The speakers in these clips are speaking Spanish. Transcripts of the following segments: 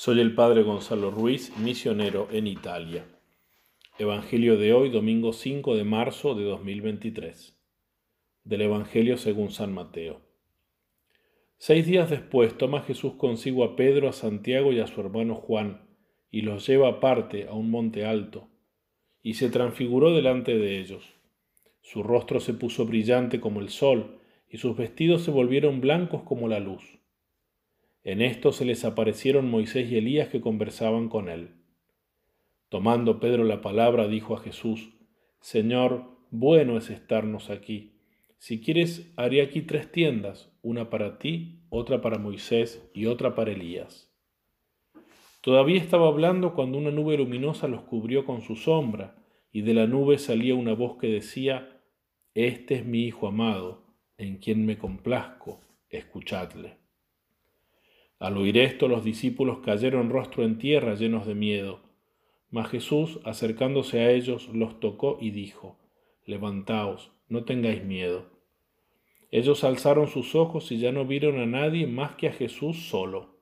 Soy el Padre Gonzalo Ruiz, misionero en Italia. Evangelio de hoy, domingo 5 de marzo de 2023. Del Evangelio según San Mateo. Seis días después toma Jesús consigo a Pedro, a Santiago y a su hermano Juan, y los lleva aparte a un monte alto, y se transfiguró delante de ellos. Su rostro se puso brillante como el sol, y sus vestidos se volvieron blancos como la luz. En esto se les aparecieron Moisés y Elías que conversaban con él. Tomando Pedro la palabra, dijo a Jesús, Señor, bueno es estarnos aquí. Si quieres, haré aquí tres tiendas, una para ti, otra para Moisés y otra para Elías. Todavía estaba hablando cuando una nube luminosa los cubrió con su sombra, y de la nube salía una voz que decía, Este es mi Hijo amado, en quien me complazco, escuchadle. Al oír esto los discípulos cayeron rostro en tierra llenos de miedo. Mas Jesús, acercándose a ellos, los tocó y dijo, Levantaos, no tengáis miedo. Ellos alzaron sus ojos y ya no vieron a nadie más que a Jesús solo.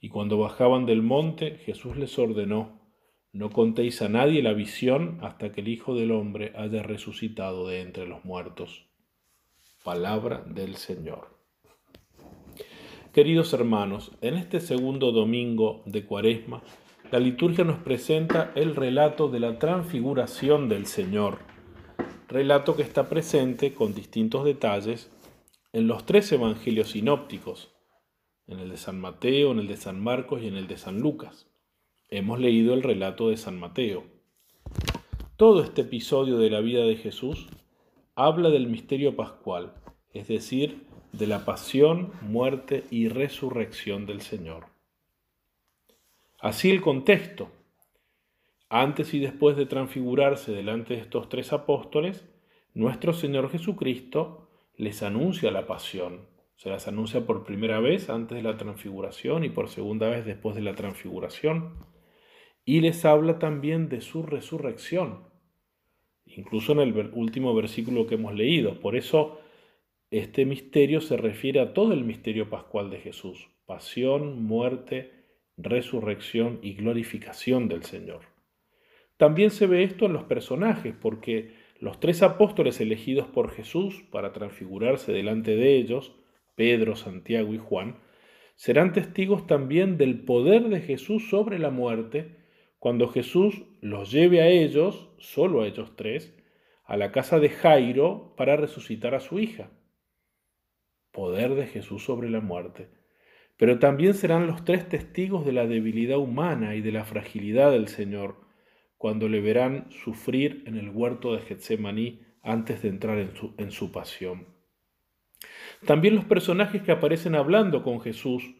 Y cuando bajaban del monte, Jesús les ordenó, No contéis a nadie la visión hasta que el Hijo del Hombre haya resucitado de entre los muertos. Palabra del Señor. Queridos hermanos, en este segundo domingo de Cuaresma, la liturgia nos presenta el relato de la transfiguración del Señor, relato que está presente con distintos detalles en los tres evangelios sinópticos, en el de San Mateo, en el de San Marcos y en el de San Lucas. Hemos leído el relato de San Mateo. Todo este episodio de la vida de Jesús habla del misterio pascual, es decir, de la pasión, muerte y resurrección del Señor. Así el contexto. Antes y después de transfigurarse delante de estos tres apóstoles, nuestro Señor Jesucristo les anuncia la pasión. Se las anuncia por primera vez antes de la transfiguración y por segunda vez después de la transfiguración. Y les habla también de su resurrección, incluso en el último versículo que hemos leído. Por eso este misterio se refiere a todo el misterio pascual de Jesús, pasión, muerte, resurrección y glorificación del Señor. También se ve esto en los personajes, porque los tres apóstoles elegidos por Jesús para transfigurarse delante de ellos, Pedro, Santiago y Juan, serán testigos también del poder de Jesús sobre la muerte, cuando Jesús los lleve a ellos, solo a ellos tres, a la casa de Jairo para resucitar a su hija poder de Jesús sobre la muerte, pero también serán los tres testigos de la debilidad humana y de la fragilidad del Señor, cuando le verán sufrir en el huerto de Getsemaní antes de entrar en su, en su pasión. También los personajes que aparecen hablando con Jesús,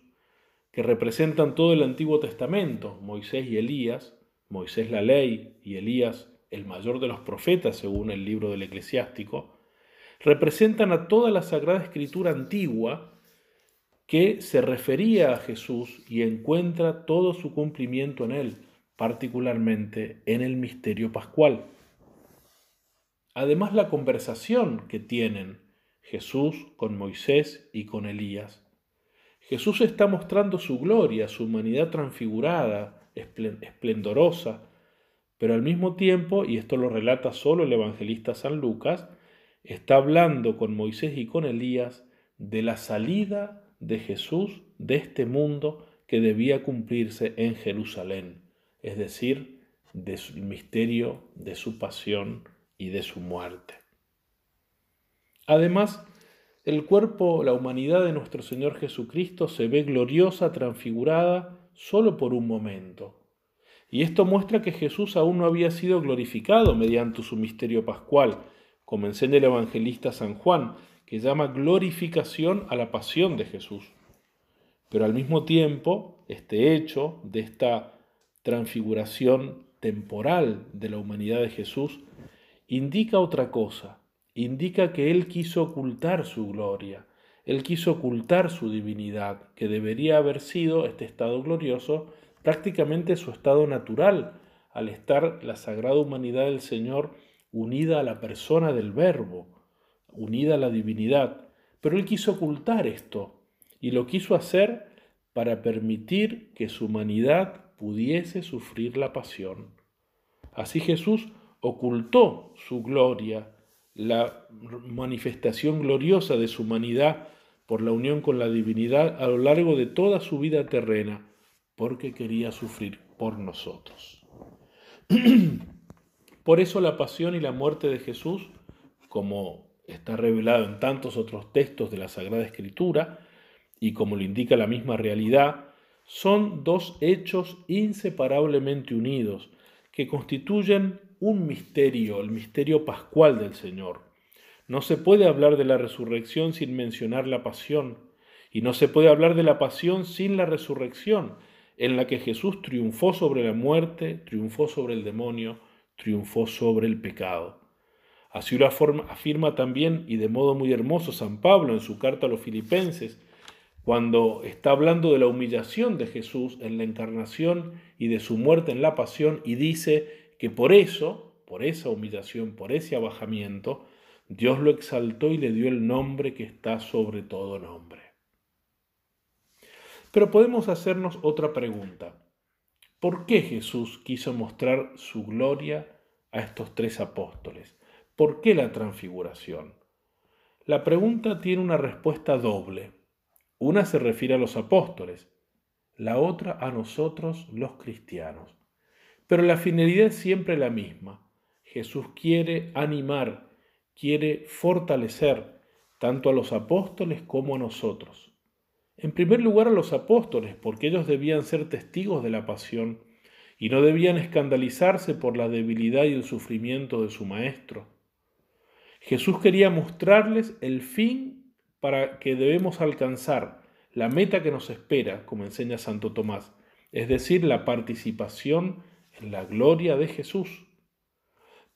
que representan todo el Antiguo Testamento, Moisés y Elías, Moisés la ley y Elías el mayor de los profetas según el libro del eclesiástico, representan a toda la Sagrada Escritura antigua que se refería a Jesús y encuentra todo su cumplimiento en él, particularmente en el misterio pascual. Además, la conversación que tienen Jesús con Moisés y con Elías. Jesús está mostrando su gloria, su humanidad transfigurada, esplendorosa, pero al mismo tiempo, y esto lo relata solo el evangelista San Lucas, está hablando con Moisés y con Elías de la salida de Jesús de este mundo que debía cumplirse en Jerusalén, es decir, del misterio de su pasión y de su muerte. Además, el cuerpo, la humanidad de nuestro Señor Jesucristo se ve gloriosa, transfigurada, solo por un momento. Y esto muestra que Jesús aún no había sido glorificado mediante su misterio pascual, como enseña el evangelista San Juan, que llama glorificación a la pasión de Jesús. Pero al mismo tiempo, este hecho de esta transfiguración temporal de la humanidad de Jesús indica otra cosa, indica que Él quiso ocultar su gloria, Él quiso ocultar su divinidad, que debería haber sido este estado glorioso prácticamente su estado natural, al estar la sagrada humanidad del Señor unida a la persona del Verbo, unida a la divinidad. Pero él quiso ocultar esto y lo quiso hacer para permitir que su humanidad pudiese sufrir la pasión. Así Jesús ocultó su gloria, la manifestación gloriosa de su humanidad por la unión con la divinidad a lo largo de toda su vida terrena, porque quería sufrir por nosotros. por eso la pasión y la muerte de Jesús, como está revelado en tantos otros textos de la Sagrada Escritura, y como lo indica la misma realidad, son dos hechos inseparablemente unidos que constituyen un misterio, el misterio pascual del Señor. No se puede hablar de la resurrección sin mencionar la pasión, y no se puede hablar de la pasión sin la resurrección, en la que Jesús triunfó sobre la muerte, triunfó sobre el demonio, triunfó sobre el pecado. Así lo afirma también y de modo muy hermoso San Pablo en su carta a los filipenses, cuando está hablando de la humillación de Jesús en la encarnación y de su muerte en la pasión y dice que por eso, por esa humillación, por ese abajamiento, Dios lo exaltó y le dio el nombre que está sobre todo nombre. Pero podemos hacernos otra pregunta. ¿Por qué Jesús quiso mostrar su gloria a estos tres apóstoles? ¿Por qué la transfiguración? La pregunta tiene una respuesta doble. Una se refiere a los apóstoles, la otra a nosotros los cristianos. Pero la finalidad es siempre la misma. Jesús quiere animar, quiere fortalecer tanto a los apóstoles como a nosotros. En primer lugar a los apóstoles, porque ellos debían ser testigos de la pasión y no debían escandalizarse por la debilidad y el sufrimiento de su Maestro. Jesús quería mostrarles el fin para que debemos alcanzar la meta que nos espera, como enseña Santo Tomás, es decir, la participación en la gloria de Jesús.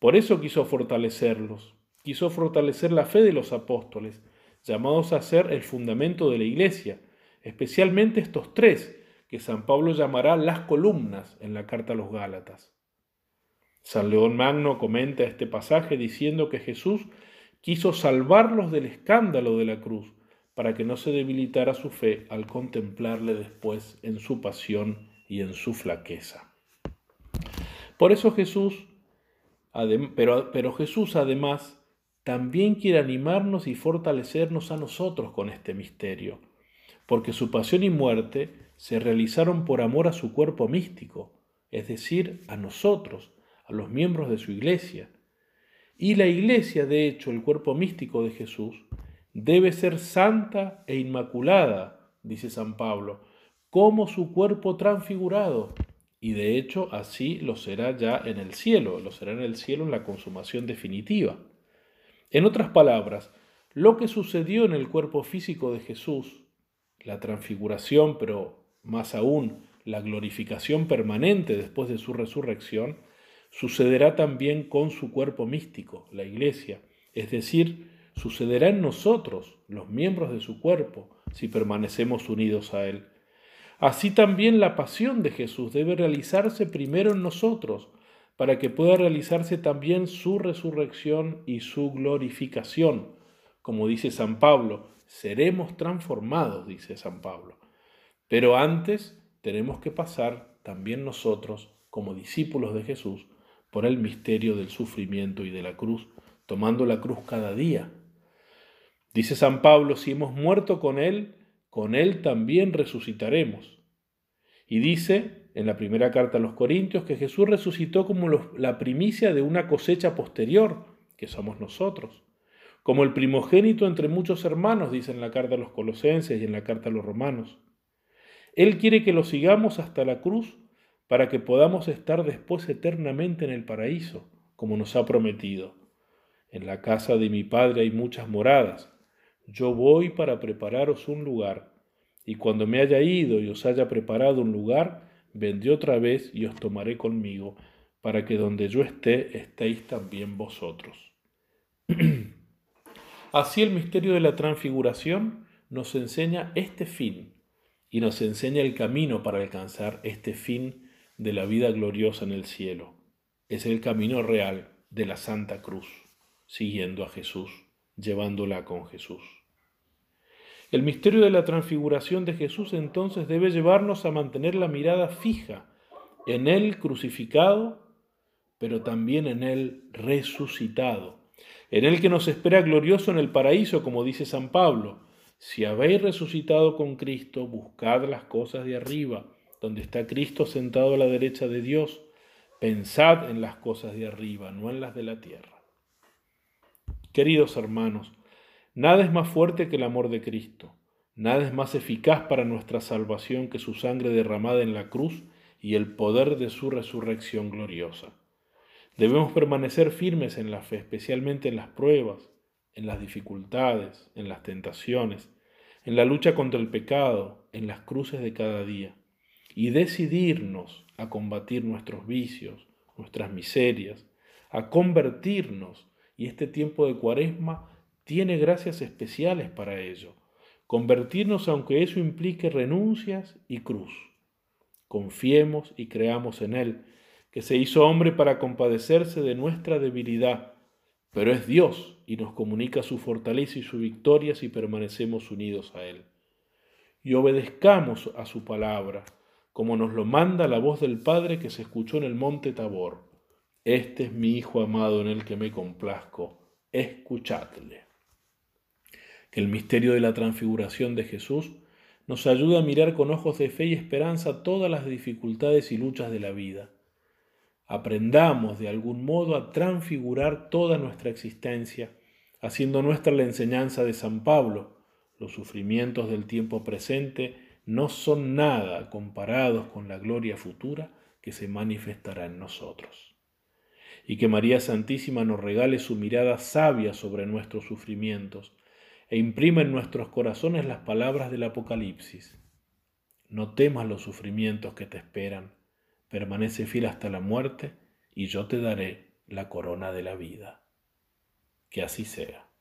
Por eso quiso fortalecerlos, quiso fortalecer la fe de los apóstoles, llamados a ser el fundamento de la iglesia, especialmente estos tres, que San Pablo llamará las columnas en la carta a los Gálatas. San León Magno comenta este pasaje diciendo que Jesús quiso salvarlos del escándalo de la cruz, para que no se debilitara su fe al contemplarle después en su pasión y en su flaqueza. Por eso Jesús, pero, pero Jesús además también quiere animarnos y fortalecernos a nosotros con este misterio, porque su pasión y muerte se realizaron por amor a su cuerpo místico, es decir, a nosotros, a los miembros de su iglesia, y la iglesia, de hecho, el cuerpo místico de Jesús, debe ser santa e inmaculada, dice San Pablo, como su cuerpo transfigurado. Y de hecho así lo será ya en el cielo, lo será en el cielo en la consumación definitiva. En otras palabras, lo que sucedió en el cuerpo físico de Jesús, la transfiguración, pero más aún la glorificación permanente después de su resurrección, sucederá también con su cuerpo místico, la iglesia, es decir, sucederá en nosotros, los miembros de su cuerpo, si permanecemos unidos a Él. Así también la pasión de Jesús debe realizarse primero en nosotros, para que pueda realizarse también su resurrección y su glorificación. Como dice San Pablo, seremos transformados, dice San Pablo. Pero antes tenemos que pasar también nosotros, como discípulos de Jesús, por el misterio del sufrimiento y de la cruz, tomando la cruz cada día. Dice San Pablo, si hemos muerto con Él, con Él también resucitaremos. Y dice en la primera carta a los Corintios que Jesús resucitó como la primicia de una cosecha posterior, que somos nosotros. Como el primogénito entre muchos hermanos, dice en la carta a los Colosenses y en la carta a los Romanos. Él quiere que lo sigamos hasta la cruz para que podamos estar después eternamente en el paraíso, como nos ha prometido. En la casa de mi Padre hay muchas moradas. Yo voy para prepararos un lugar, y cuando me haya ido y os haya preparado un lugar, vendré otra vez y os tomaré conmigo, para que donde yo esté estéis también vosotros. Así el misterio de la transfiguración nos enseña este fin y nos enseña el camino para alcanzar este fin de la vida gloriosa en el cielo. Es el camino real de la Santa Cruz, siguiendo a Jesús, llevándola con Jesús. El misterio de la transfiguración de Jesús entonces debe llevarnos a mantener la mirada fija en Él crucificado, pero también en Él resucitado, en Él que nos espera glorioso en el paraíso, como dice San Pablo. Si habéis resucitado con Cristo, buscad las cosas de arriba, donde está Cristo sentado a la derecha de Dios. Pensad en las cosas de arriba, no en las de la tierra. Queridos hermanos, Nada es más fuerte que el amor de Cristo. Nada es más eficaz para nuestra salvación que su sangre derramada en la cruz y el poder de su resurrección gloriosa. Debemos permanecer firmes en la fe, especialmente en las pruebas, en las dificultades, en las tentaciones, en la lucha contra el pecado, en las cruces de cada día, y decidirnos a combatir nuestros vicios, nuestras miserias, a convertirnos, y este tiempo de cuaresma tiene gracias especiales para ello. Convertirnos aunque eso implique renuncias y cruz. Confiemos y creamos en Él, que se hizo hombre para compadecerse de nuestra debilidad, pero es Dios y nos comunica su fortaleza y su victoria si permanecemos unidos a Él. Y obedezcamos a su palabra, como nos lo manda la voz del Padre que se escuchó en el monte Tabor. Este es mi Hijo amado en el que me complazco, escuchadle que el misterio de la transfiguración de Jesús nos ayude a mirar con ojos de fe y esperanza todas las dificultades y luchas de la vida. Aprendamos de algún modo a transfigurar toda nuestra existencia, haciendo nuestra la enseñanza de San Pablo. Los sufrimientos del tiempo presente no son nada comparados con la gloria futura que se manifestará en nosotros. Y que María Santísima nos regale su mirada sabia sobre nuestros sufrimientos, e imprime en nuestros corazones las palabras del Apocalipsis. No temas los sufrimientos que te esperan, permanece fiel hasta la muerte y yo te daré la corona de la vida. Que así sea.